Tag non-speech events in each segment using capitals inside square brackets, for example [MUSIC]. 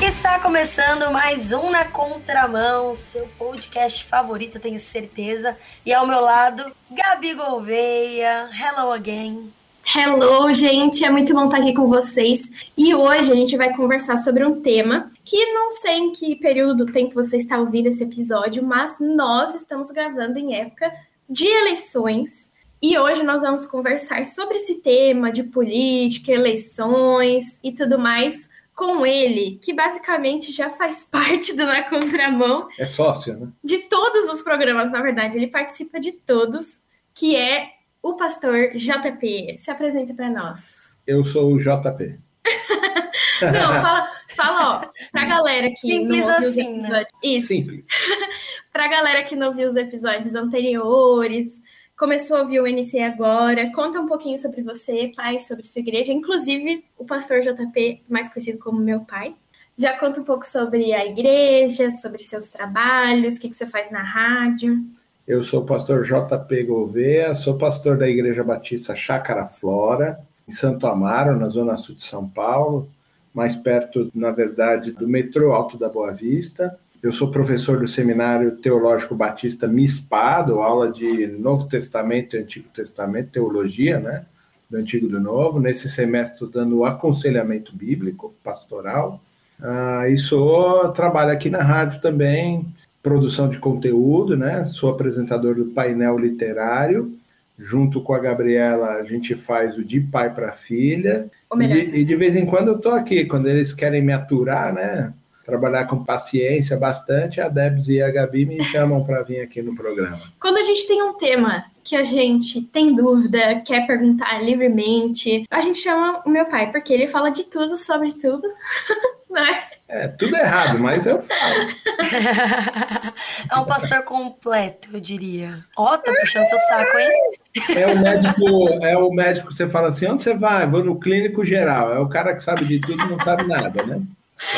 Está começando mais um Na Contramão, seu podcast favorito, tenho certeza. E ao meu lado, Gabi Gouveia. Hello again. Hello, gente, é muito bom estar aqui com vocês. E hoje a gente vai conversar sobre um tema que não sei em que período do tempo você está ouvindo esse episódio, mas nós estamos gravando em época de eleições. E hoje nós vamos conversar sobre esse tema de política, eleições e tudo mais com ele, que basicamente já faz [LAUGHS] parte do Na Contramão. É sócio, né? De todos os programas, na verdade, ele participa de todos, que é o pastor JP. Se apresenta para nós. Eu sou o JP. [LAUGHS] Não, fala, fala ó, pra galera que Simples não assim, os né? episódios. Isso, Simples. [LAUGHS] pra galera que não viu os episódios anteriores, começou a ouvir o NC agora, conta um pouquinho sobre você, pai, sobre sua igreja, inclusive o pastor JP, mais conhecido como meu pai. Já conta um pouco sobre a igreja, sobre seus trabalhos, o que, que você faz na rádio. Eu sou o pastor JP Gouveia, sou pastor da Igreja Batista Chácara Flora, em Santo Amaro, na zona sul de São Paulo, mais perto, na verdade, do metrô Alto da Boa Vista. Eu sou professor do Seminário Teológico Batista MISPA, dou aula de Novo Testamento e Antigo Testamento, teologia, né? Do Antigo e do Novo. Nesse semestre estou dando aconselhamento bíblico, pastoral. Ah, e sou, trabalho aqui na rádio também, produção de conteúdo, né? Sou apresentador do painel literário. Junto com a Gabriela, a gente faz o de pai para filha. E, e de vez em quando eu tô aqui, quando eles querem me aturar, né? Trabalhar com paciência bastante, a Debs e a Gabi me chamam para vir aqui no programa. Quando a gente tem um tema que a gente tem dúvida, quer perguntar livremente, a gente chama o meu pai, porque ele fala de tudo, sobre tudo, [LAUGHS] né? É, tudo errado, mas eu falo. é um pastor completo, eu diria. Ó, tá puxando seu saco, hein? É o médico, é o médico que você fala assim, onde você vai? Vou no clínico geral. É o cara que sabe de tudo e não sabe nada, né?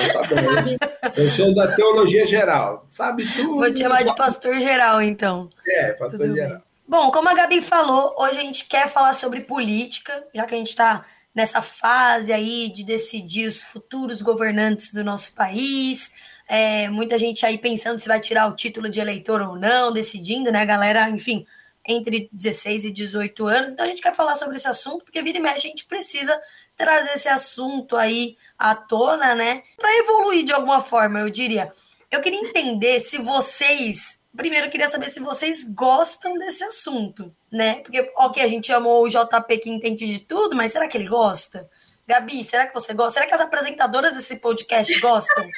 Então tá bom. Eu sou da teologia geral. Sabe tudo. Vou te chamar de pastor geral, então. É, pastor Tudo geral. bem. Bom, como a Gabi falou, hoje a gente quer falar sobre política, já que a gente está nessa fase aí de decidir os futuros governantes do nosso país. É, muita gente aí pensando se vai tirar o título de eleitor ou não, decidindo, né, galera? Enfim, entre 16 e 18 anos. Então a gente quer falar sobre esse assunto, porque vira e mexe a gente precisa trazer esse assunto aí à tona, né? Para evoluir de alguma forma, eu diria. Eu queria entender se vocês. Primeiro, eu queria saber se vocês gostam desse assunto, né? Porque, ok, a gente chamou o JP que entende de tudo, mas será que ele gosta? Gabi, será que você gosta? Será que as apresentadoras desse podcast gostam?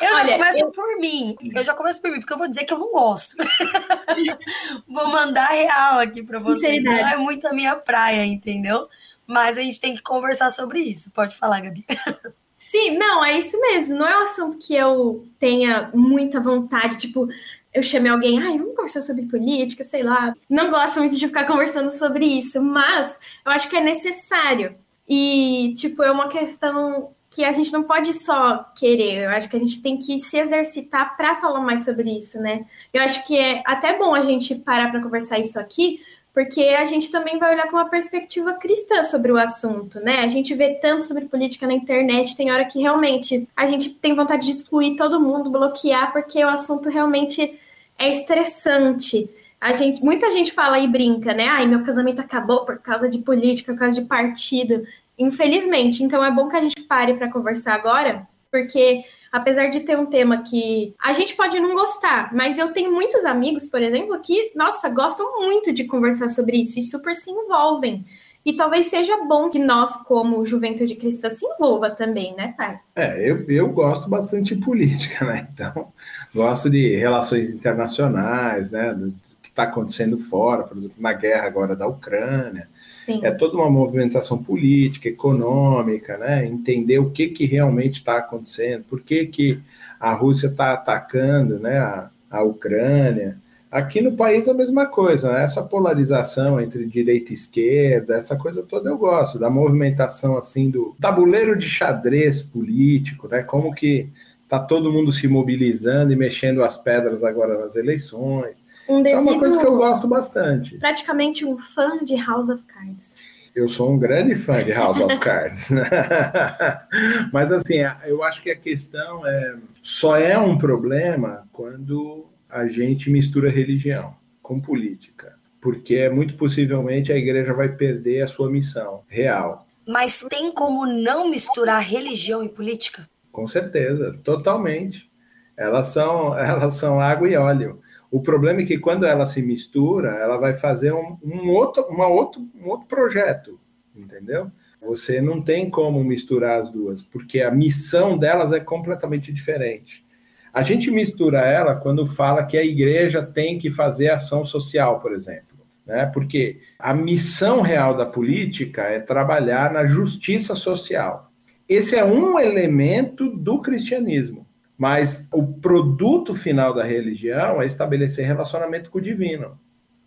Eu já Olha, começo eu- por mim. Eu já começo por mim, porque eu vou dizer que eu não gosto. [LAUGHS] vou mandar real aqui para vocês. Não é muito a minha praia, entendeu? Mas a gente tem que conversar sobre isso. Pode falar, Gabi. [LAUGHS] Sim, não, é isso mesmo. Não é um assunto que eu tenha muita vontade, tipo, eu chamei alguém, ai, vamos conversar sobre política, sei lá. Não gosto muito de ficar conversando sobre isso, mas eu acho que é necessário. E, tipo, é uma questão que a gente não pode só querer, eu acho que a gente tem que se exercitar para falar mais sobre isso, né? Eu acho que é até bom a gente parar para conversar isso aqui, porque a gente também vai olhar com uma perspectiva cristã sobre o assunto, né? A gente vê tanto sobre política na internet, tem hora que realmente a gente tem vontade de excluir todo mundo, bloquear, porque o assunto realmente é estressante. A gente, muita gente fala e brinca, né? Ai, meu casamento acabou por causa de política, por causa de partido. Infelizmente, então é bom que a gente pare para conversar agora, porque apesar de ter um tema que a gente pode não gostar, mas eu tenho muitos amigos, por exemplo, que, nossa, gostam muito de conversar sobre isso e super se envolvem. E talvez seja bom que nós, como juventude cristã, se envolva também, né, pai? É, eu, eu gosto bastante de política, né? Então, gosto de relações internacionais, né? Do que está acontecendo fora, por exemplo, na guerra agora da Ucrânia. Sim. É toda uma movimentação política, econômica, né? Entender o que, que realmente está acontecendo, por que, que a Rússia está atacando né? a, a Ucrânia. Aqui no país a mesma coisa, né? essa polarização entre direita e esquerda, essa coisa toda eu gosto, da movimentação assim do tabuleiro de xadrez político, né? Como que tá todo mundo se mobilizando e mexendo as pedras agora nas eleições. Um Isso é uma devido- coisa que eu gosto bastante. praticamente um fã de House of Cards. Eu sou um grande fã de House of Cards. [LAUGHS] Mas assim, eu acho que a questão é só é um problema quando a gente mistura religião com política, porque muito possivelmente a igreja vai perder a sua missão real. Mas tem como não misturar religião e política? Com certeza, totalmente. Elas são, [LAUGHS] elas são água e óleo. O problema é que quando ela se mistura, ela vai fazer um, um outro, uma outro, um outro projeto, entendeu? Você não tem como misturar as duas, porque a missão delas é completamente diferente. A gente mistura ela quando fala que a igreja tem que fazer ação social, por exemplo. Né? Porque a missão real da política é trabalhar na justiça social. Esse é um elemento do cristianismo. Mas o produto final da religião é estabelecer relacionamento com o divino.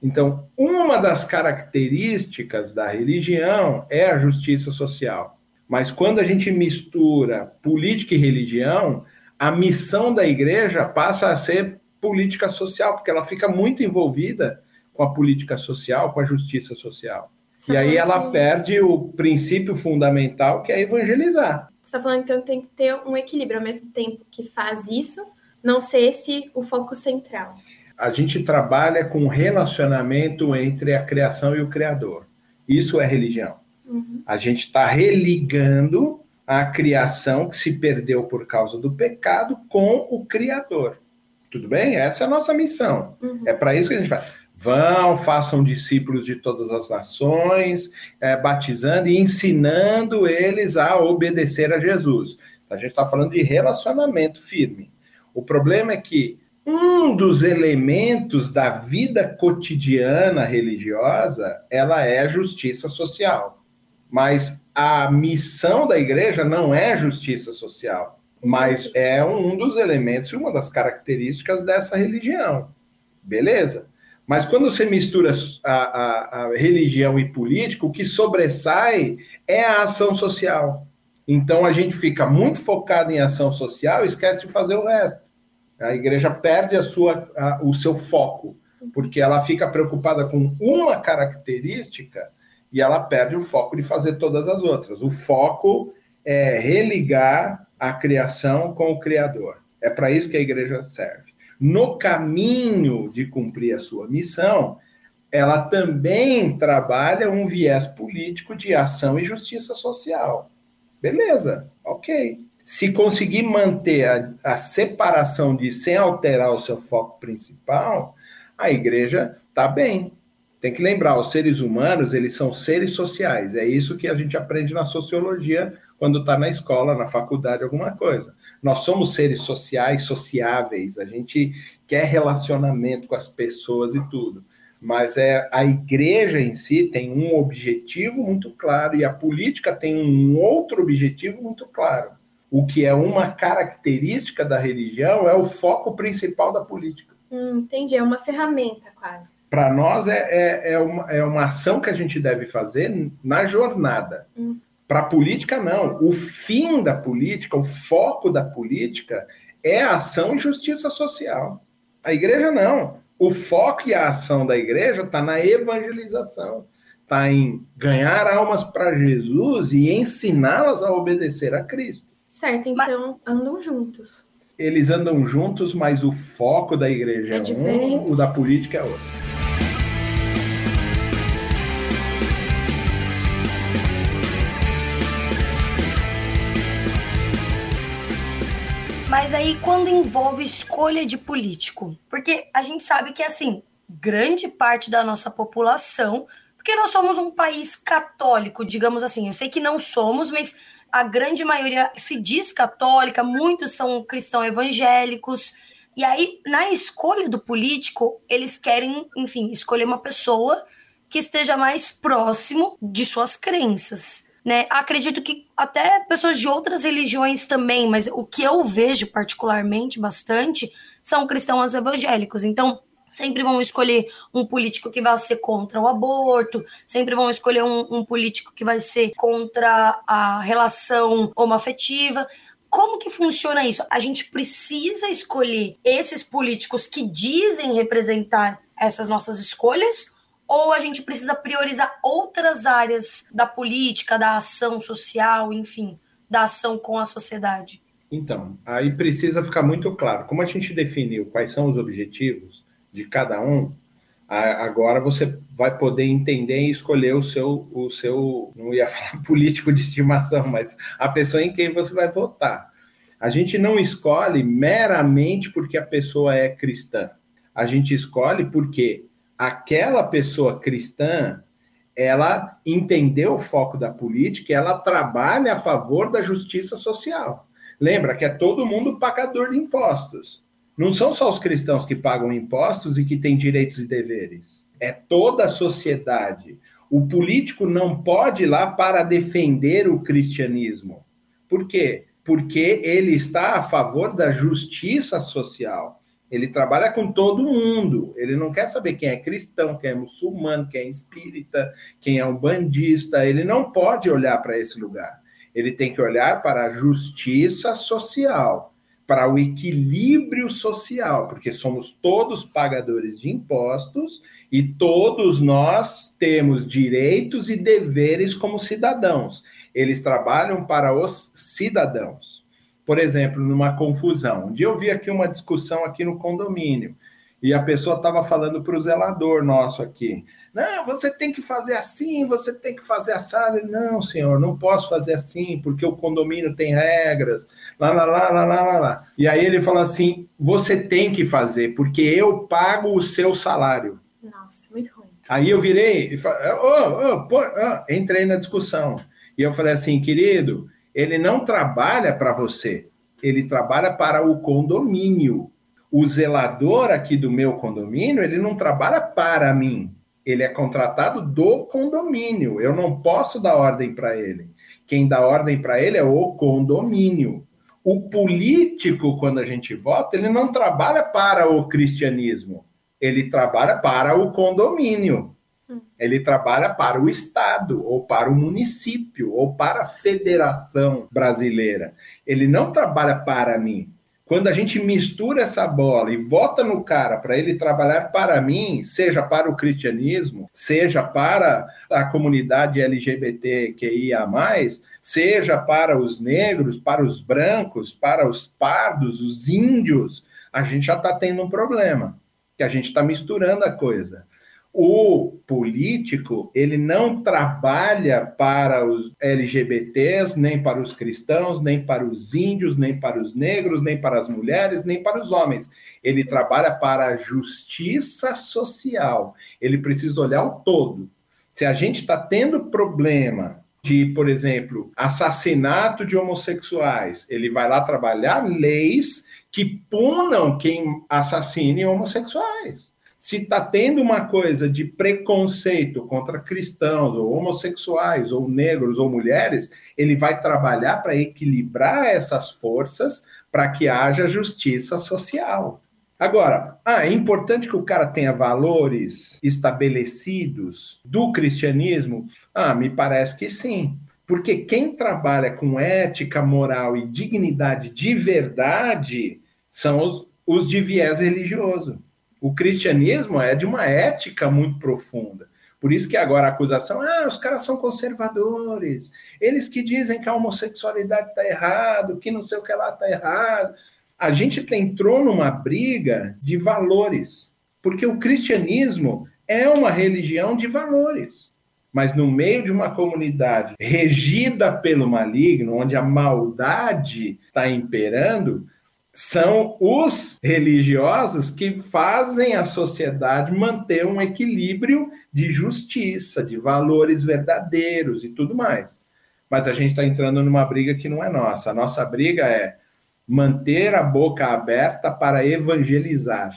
Então, uma das características da religião é a justiça social. Mas quando a gente mistura política e religião, a missão da igreja passa a ser política social, porque ela fica muito envolvida com a política social, com a justiça social. E aí ela perde o princípio fundamental, que é evangelizar. Você está falando então que tem que ter um equilíbrio ao mesmo tempo que faz isso, não ser esse o foco central. A gente trabalha com relacionamento entre a criação e o Criador. Isso é religião. Uhum. A gente está religando a criação que se perdeu por causa do pecado com o Criador. Tudo bem? Essa é a nossa missão. Uhum. É para isso que a gente faz. Vão, façam discípulos de todas as nações, é, batizando e ensinando eles a obedecer a Jesus. A gente está falando de relacionamento firme. O problema é que um dos elementos da vida cotidiana religiosa, ela é justiça social. Mas a missão da igreja não é justiça social, mas é um dos elementos, uma das características dessa religião. Beleza? Mas quando você mistura a, a, a, religião e política, o que sobressai é a ação social. Então a gente fica muito focado em ação social e esquece de fazer o resto. A igreja perde a sua, a, o seu foco, porque ela fica preocupada com uma característica e ela perde o foco de fazer todas as outras. O foco é religar a criação com o Criador. É para isso que a igreja serve no caminho de cumprir a sua missão, ela também trabalha um viés político de ação e justiça social. Beleza, ok. Se conseguir manter a, a separação de sem alterar o seu foco principal, a igreja está bem. Tem que lembrar, os seres humanos, eles são seres sociais. É isso que a gente aprende na sociologia quando está na escola, na faculdade, alguma coisa. Nós somos seres sociais, sociáveis, a gente quer relacionamento com as pessoas e tudo. Mas é a igreja em si tem um objetivo muito claro e a política tem um outro objetivo muito claro. O que é uma característica da religião é o foco principal da política. Hum, entendi, é uma ferramenta quase. Para nós é, é, é, uma, é uma ação que a gente deve fazer na jornada. Hum. Para a política, não. O fim da política, o foco da política é a ação e justiça social. A igreja não. O foco e a ação da igreja está na evangelização, está em ganhar almas para Jesus e ensiná-las a obedecer a Cristo. Certo, então mas... andam juntos. Eles andam juntos, mas o foco da igreja é, é um, o da política é outro. Mas aí quando envolve escolha de político, porque a gente sabe que assim, grande parte da nossa população, porque nós somos um país católico, digamos assim. Eu sei que não somos, mas a grande maioria se diz católica, muitos são cristãos evangélicos. E aí, na escolha do político, eles querem, enfim, escolher uma pessoa que esteja mais próximo de suas crenças né? Acredito que até pessoas de outras religiões também, mas o que eu vejo particularmente bastante são cristãos evangélicos. Então, sempre vão escolher um político que vai ser contra o aborto, sempre vão escolher um, um político que vai ser contra a relação homoafetiva. Como que funciona isso? A gente precisa escolher esses políticos que dizem representar essas nossas escolhas ou a gente precisa priorizar outras áreas da política, da ação social, enfim, da ação com a sociedade? Então, aí precisa ficar muito claro. Como a gente definiu quais são os objetivos de cada um, agora você vai poder entender e escolher o seu, o seu, não ia [LAUGHS] falar político de estimação, mas a pessoa em quem você vai votar. A gente não escolhe meramente porque a pessoa é cristã. A gente escolhe porque aquela pessoa cristã ela entendeu o foco da política, ela trabalha a favor da justiça social. Lembra que é todo mundo pagador de impostos. Não são só os cristãos que pagam impostos e que têm direitos e deveres. É toda a sociedade. O político não pode ir lá para defender o cristianismo. Por quê? Porque ele está a favor da justiça social. Ele trabalha com todo mundo. Ele não quer saber quem é cristão, quem é muçulmano, quem é espírita, quem é um bandista. Ele não pode olhar para esse lugar. Ele tem que olhar para a justiça social, para o equilíbrio social, porque somos todos pagadores de impostos e todos nós temos direitos e deveres como cidadãos. Eles trabalham para os cidadãos por exemplo, numa confusão. Um dia eu vi aqui uma discussão aqui no condomínio e a pessoa estava falando para o zelador nosso aqui. Não, você tem que fazer assim, você tem que fazer assado. Não, senhor, não posso fazer assim, porque o condomínio tem regras. Lá, lá, lá, lá, lá, lá, lá. E aí ele falou assim: você tem que fazer, porque eu pago o seu salário. Nossa, muito ruim. Aí eu virei e falei, oh, oh, oh, entrei na discussão. E eu falei assim, querido, ele não trabalha para você, ele trabalha para o condomínio. O zelador aqui do meu condomínio, ele não trabalha para mim, ele é contratado do condomínio. Eu não posso dar ordem para ele. Quem dá ordem para ele é o condomínio. O político, quando a gente vota, ele não trabalha para o cristianismo, ele trabalha para o condomínio. Ele trabalha para o Estado, ou para o município, ou para a Federação Brasileira. Ele não trabalha para mim. Quando a gente mistura essa bola e vota no cara para ele trabalhar para mim, seja para o cristianismo, seja para a comunidade LGBTQIA, seja para os negros, para os brancos, para os pardos, os índios, a gente já está tendo um problema, que a gente está misturando a coisa o político ele não trabalha para os LGBTs, nem para os cristãos, nem para os índios, nem para os negros, nem para as mulheres, nem para os homens. Ele trabalha para a justiça social. Ele precisa olhar o todo. Se a gente está tendo problema de, por exemplo, assassinato de homossexuais, ele vai lá trabalhar leis que punam quem assassine homossexuais se está tendo uma coisa de preconceito contra cristãos, ou homossexuais, ou negros, ou mulheres, ele vai trabalhar para equilibrar essas forças para que haja justiça social. Agora, ah, é importante que o cara tenha valores estabelecidos do cristianismo? Ah, me parece que sim. Porque quem trabalha com ética, moral e dignidade de verdade são os, os de viés religioso. O cristianismo é de uma ética muito profunda. Por isso que agora a acusação, ah, os caras são conservadores, eles que dizem que a homossexualidade está errado, que não sei o que lá está errado. A gente entrou numa briga de valores, porque o cristianismo é uma religião de valores. Mas no meio de uma comunidade regida pelo maligno, onde a maldade está imperando, são os religiosos que fazem a sociedade manter um equilíbrio de justiça, de valores verdadeiros e tudo mais. Mas a gente está entrando numa briga que não é nossa. A nossa briga é manter a boca aberta para evangelizar.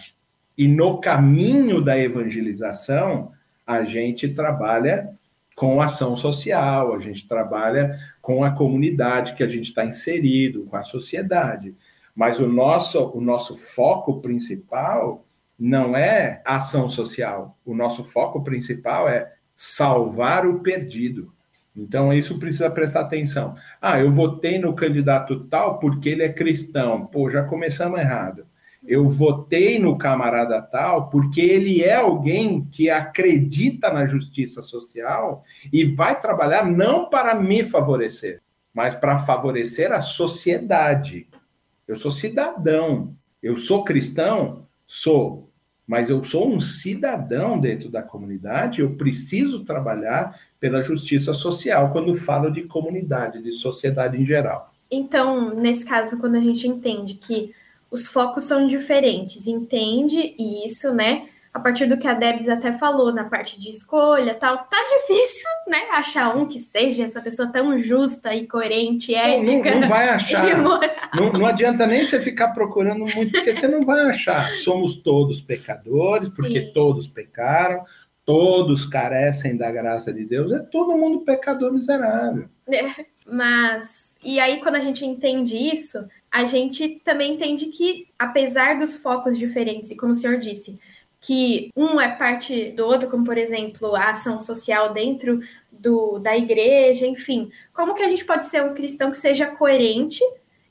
E no caminho da evangelização, a gente trabalha com ação social, a gente trabalha com a comunidade que a gente está inserido, com a sociedade. Mas o nosso, o nosso foco principal não é ação social. O nosso foco principal é salvar o perdido. Então, isso precisa prestar atenção. Ah, eu votei no candidato tal porque ele é cristão. Pô, já começamos errado. Eu votei no camarada tal porque ele é alguém que acredita na justiça social e vai trabalhar não para me favorecer, mas para favorecer a sociedade. Eu sou cidadão. Eu sou cristão? Sou. Mas eu sou um cidadão dentro da comunidade, eu preciso trabalhar pela justiça social quando falo de comunidade, de sociedade em geral. Então, nesse caso, quando a gente entende que os focos são diferentes, entende isso, né? A partir do que a Debs até falou na parte de escolha tal, tá difícil, né? Achar um que seja essa pessoa tão justa e coerente, ética. Não, não vai achar. [LAUGHS] Não, não, adianta nem você ficar procurando muito, porque você não vai achar. Somos todos pecadores, Sim. porque todos pecaram, todos carecem da graça de Deus, é todo mundo pecador miserável. É, mas, e aí quando a gente entende isso, a gente também entende que, apesar dos focos diferentes, e como o senhor disse, que um é parte do outro, como por exemplo a ação social dentro do, da igreja, enfim, como que a gente pode ser um cristão que seja coerente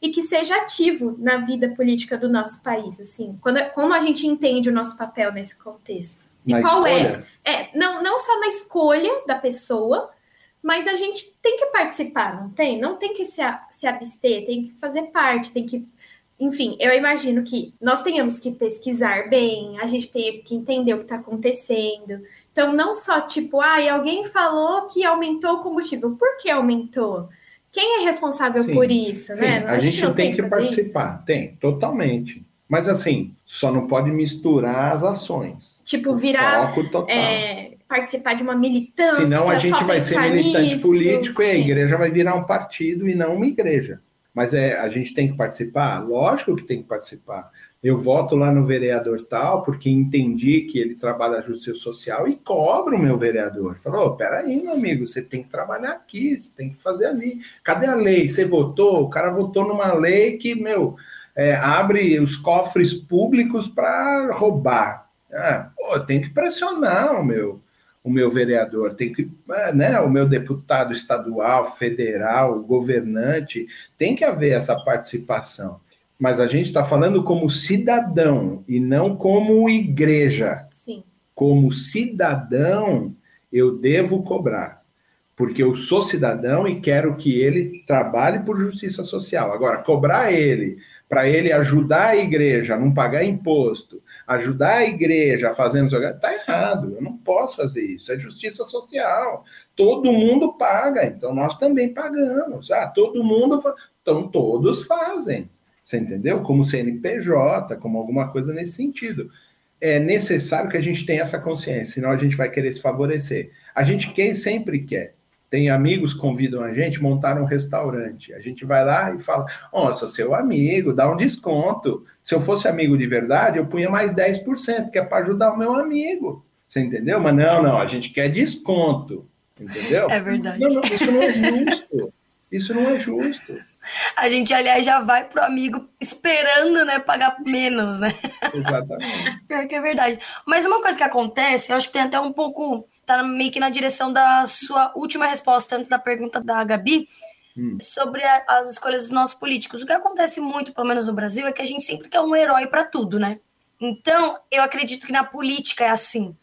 e que seja ativo na vida política do nosso país, assim, quando, como a gente entende o nosso papel nesse contexto? E na qual é? escolha? é? É, não, não só na escolha da pessoa, mas a gente tem que participar, não tem? Não tem que se, se abster, tem que fazer parte, tem que. Enfim, eu imagino que nós tenhamos que pesquisar bem, a gente tem que entender o que está acontecendo. Então, não só tipo, ah, alguém falou que aumentou o combustível. Por que aumentou? Quem é responsável sim, por isso, sim. né? A, a gente, gente tem, tem que participar, isso? tem, totalmente. Mas assim, só não pode misturar as ações. Tipo, virar. É, participar de uma militância. Senão a gente vai ser militante nisso, político sim. e a igreja vai virar um partido e não uma igreja. Mas é, a gente tem que participar? Lógico que tem que participar. Eu voto lá no vereador tal, porque entendi que ele trabalha a justiça social e cobro o meu vereador. Falou, oh, peraí, meu amigo, você tem que trabalhar aqui, você tem que fazer ali. Cadê a lei? Você votou? O cara votou numa lei que, meu, é, abre os cofres públicos para roubar. Ah, pô, tem que pressionar meu, o meu vereador, tem que, é, né, o meu deputado estadual, federal, governante, tem que haver essa participação. Mas a gente está falando como cidadão e não como igreja. Sim. Como cidadão, eu devo cobrar, porque eu sou cidadão e quero que ele trabalhe por justiça social. Agora, cobrar ele para ele ajudar a igreja a não pagar imposto, ajudar a igreja fazendo isso, está errado. Eu não posso fazer isso. É justiça social. Todo mundo paga, então nós também pagamos. Ah, todo mundo, então todos fazem. Você entendeu? Como CNPJ, como alguma coisa nesse sentido. É necessário que a gente tenha essa consciência, senão a gente vai querer se favorecer. A gente quem sempre quer tem amigos que convidam a gente montar um restaurante. A gente vai lá e fala: Ó, oh, sou seu amigo, dá um desconto. Se eu fosse amigo de verdade, eu punha mais 10%, que é para ajudar o meu amigo. Você entendeu? Mas não, não, a gente quer desconto. Entendeu? É verdade. Não, não, isso não é justo. Isso não é justo. A gente, aliás, já vai pro amigo esperando, né, pagar menos, né? Exatamente. Pior que é verdade. Mas uma coisa que acontece, eu acho que tem até um pouco, tá meio que na direção da sua última resposta antes da pergunta da Gabi, hum. sobre a, as escolhas dos nossos políticos. O que acontece muito, pelo menos no Brasil, é que a gente sempre quer um herói para tudo, né? Então, eu acredito que na política é assim.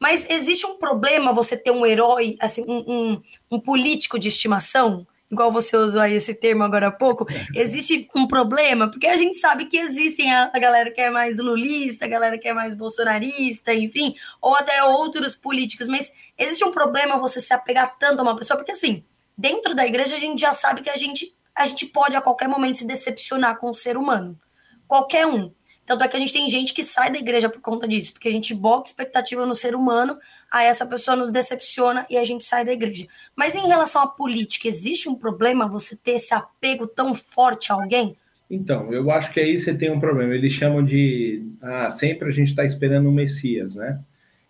Mas existe um problema você ter um herói, assim, um, um, um político de estimação? Igual você usou aí esse termo agora há pouco, [LAUGHS] existe um problema, porque a gente sabe que existem a, a, galera que é mais lulista, a galera que é mais bolsonarista, enfim, ou até outros políticos, mas existe um problema você se apegar tanto a uma pessoa, porque assim, dentro da igreja a gente já sabe que a gente, a gente pode a qualquer momento se decepcionar com o ser humano. Qualquer um. Tanto é que a gente tem gente que sai da igreja por conta disso, porque a gente bota expectativa no ser humano, aí essa pessoa nos decepciona e a gente sai da igreja. Mas em relação à política, existe um problema você ter esse apego tão forte a alguém? Então, eu acho que aí você tem um problema. Eles chamam de. Ah, sempre a gente está esperando o Messias, né?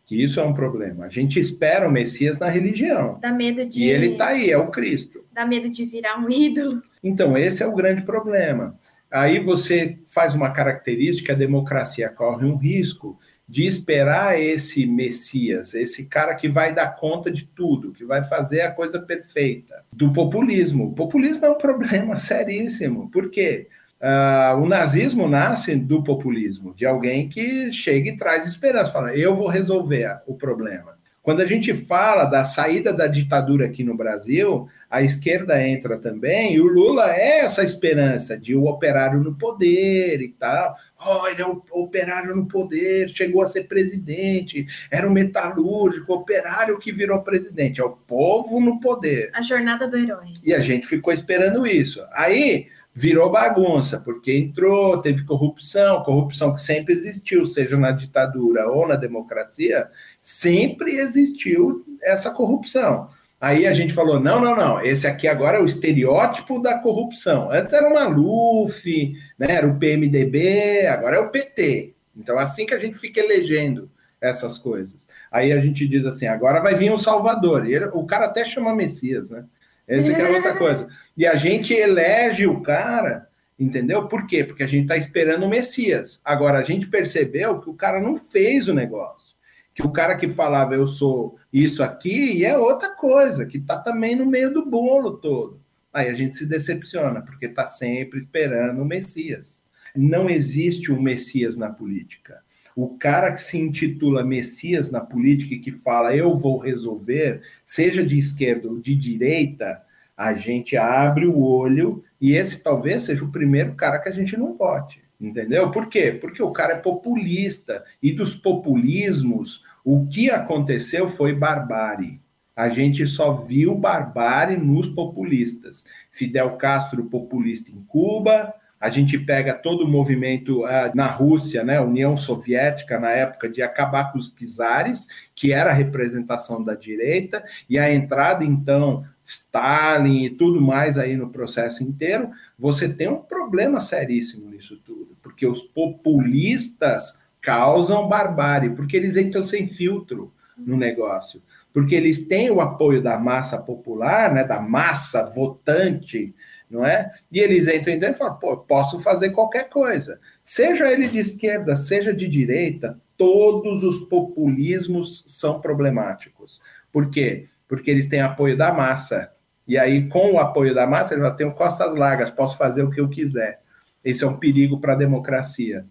Que isso é um problema. A gente espera o Messias na religião. Dá medo de. E ele está aí, é o Cristo. Dá medo de virar um ídolo. Então, esse é o grande problema. Aí você faz uma característica, a democracia corre um risco de esperar esse Messias, esse cara que vai dar conta de tudo, que vai fazer a coisa perfeita. Do populismo. O populismo é um problema [LAUGHS] seríssimo. Por quê? Uh, o nazismo nasce do populismo, de alguém que chega e traz esperança, fala, eu vou resolver o problema. Quando a gente fala da saída da ditadura aqui no Brasil, a esquerda entra também, e o Lula é essa esperança de o operário no poder e tal. Oh, ele é o operário no poder, chegou a ser presidente, era um metalúrgico, operário que virou presidente, é o povo no poder. A jornada do herói. E a gente ficou esperando isso. Aí virou bagunça, porque entrou, teve corrupção, corrupção que sempre existiu, seja na ditadura ou na democracia, sempre existiu essa corrupção. Aí a gente falou: não, não, não, esse aqui agora é o estereótipo da corrupção. Antes era o Maluf, né, era o PMDB, agora é o PT. Então, assim que a gente fica elegendo essas coisas. Aí a gente diz assim: agora vai vir um Salvador. Ele, o cara até chama Messias, né? Essa é. é outra coisa. E a gente elege o cara, entendeu? Por quê? Porque a gente está esperando o Messias. Agora, a gente percebeu que o cara não fez o negócio. Que o cara que falava eu sou isso aqui é outra coisa, que está também no meio do bolo todo. Aí a gente se decepciona, porque está sempre esperando o Messias. Não existe um Messias na política. O cara que se intitula Messias na política e que fala eu vou resolver, seja de esquerda ou de direita, a gente abre o olho e esse talvez seja o primeiro cara que a gente não vote. Entendeu? Por quê? Porque o cara é populista e dos populismos, o que aconteceu foi barbárie. A gente só viu barbárie nos populistas. Fidel Castro, populista em Cuba, a gente pega todo o movimento uh, na Rússia, né, União Soviética, na época de acabar com os czares, que era a representação da direita, e a entrada, então, Stalin e tudo mais aí no processo inteiro, você tem um problema seríssimo nisso tudo, porque os populistas causam barbárie, porque eles entram sem filtro no negócio, porque eles têm o apoio da massa popular, né, da massa votante, não é? E eles entram dentro e falam, pô, posso fazer qualquer coisa. Seja ele de esquerda, seja de direita, todos os populismos são problemáticos. Por quê? Porque eles têm apoio da massa. E aí, com o apoio da massa, eles já têm costas largas, posso fazer o que eu quiser. Esse é um perigo para a democracia.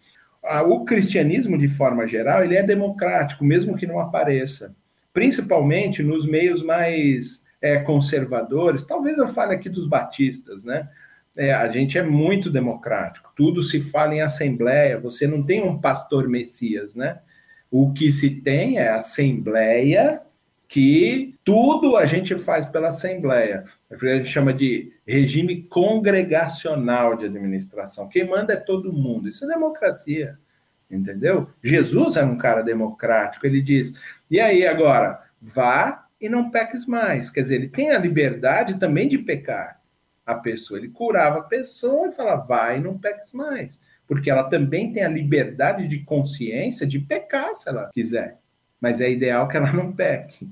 O cristianismo, de forma geral, ele é democrático, mesmo que não apareça. Principalmente nos meios mais é, conservadores, talvez eu fale aqui dos batistas, né? É, a gente é muito democrático, tudo se fala em assembleia, você não tem um pastor Messias, né? O que se tem é assembleia, que tudo a gente faz pela assembleia. A gente chama de regime congregacional de administração. Quem manda é todo mundo. Isso é democracia, entendeu? Jesus era um cara democrático. Ele diz: e aí agora, vá e não peques mais. Quer dizer, ele tem a liberdade também de pecar a pessoa. Ele curava a pessoa e falava, vai não peques mais. Porque ela também tem a liberdade de consciência de pecar se ela quiser. Mas é ideal que ela não peque.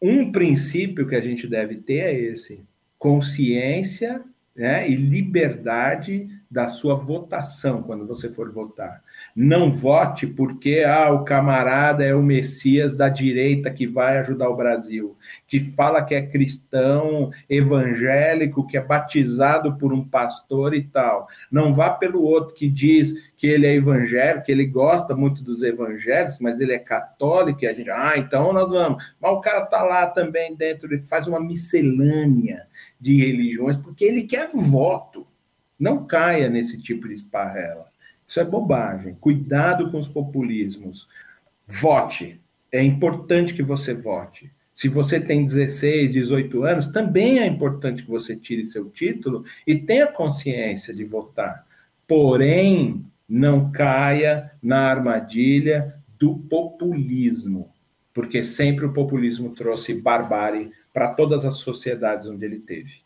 Um princípio que a gente deve ter é esse: consciência né, e liberdade da sua votação quando você for votar. Não vote porque ah, o camarada é o Messias da direita que vai ajudar o Brasil, que fala que é cristão, evangélico, que é batizado por um pastor e tal. Não vá pelo outro que diz que ele é evangélico, que ele gosta muito dos evangélicos, mas ele é católico, e a gente, ah, então nós vamos. Mas o cara está lá também dentro, ele faz uma miscelânea de religiões, porque ele quer voto. Não caia nesse tipo de esparrela. Isso é bobagem. Cuidado com os populismos. Vote. É importante que você vote. Se você tem 16, 18 anos, também é importante que você tire seu título e tenha consciência de votar. Porém, não caia na armadilha do populismo, porque sempre o populismo trouxe barbárie para todas as sociedades onde ele teve.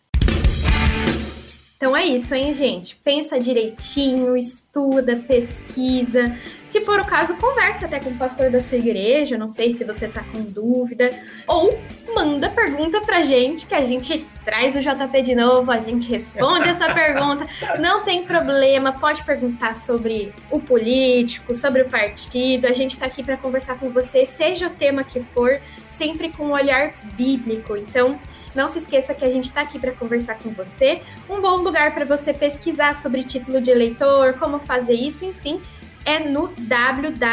Então é isso, hein, gente? Pensa direitinho, estuda, pesquisa. Se for o caso, converse até com o pastor da sua igreja. Não sei se você tá com dúvida. Ou manda pergunta pra gente, que a gente traz o JP de novo, a gente responde essa [LAUGHS] pergunta. Não tem problema, pode perguntar sobre o político, sobre o partido. A gente tá aqui para conversar com você, seja o tema que for, sempre com um olhar bíblico. Então, Não se esqueça que a gente está aqui para conversar com você. Um bom lugar para você pesquisar sobre título de eleitor, como fazer isso, enfim, é no www.tse.jus.br,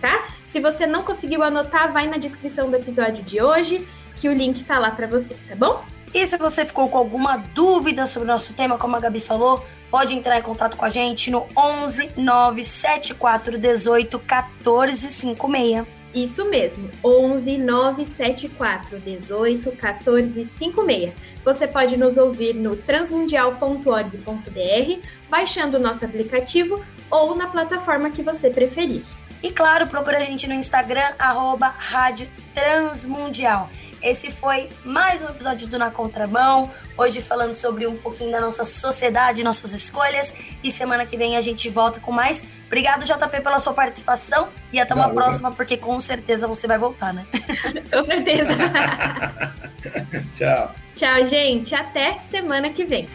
tá? Se você não conseguiu anotar, vai na descrição do episódio de hoje, que o link tá lá para você, tá bom? E se você ficou com alguma dúvida sobre o nosso tema, como a Gabi falou, pode entrar em contato com a gente no 11 974 18 14 56. Isso mesmo, 11 974 18 14 56. Você pode nos ouvir no transmundial.org.br, baixando o nosso aplicativo ou na plataforma que você preferir. E claro, procura a gente no Instagram, arroba Rádio Transmundial. Esse foi mais um episódio do Na Contramão. Hoje falando sobre um pouquinho da nossa sociedade, nossas escolhas. E semana que vem a gente volta com mais. Obrigado, JP, pela sua participação. E até uma próxima, porque com certeza você vai voltar, né? [LAUGHS] com certeza. [LAUGHS] Tchau. Tchau, gente. Até semana que vem.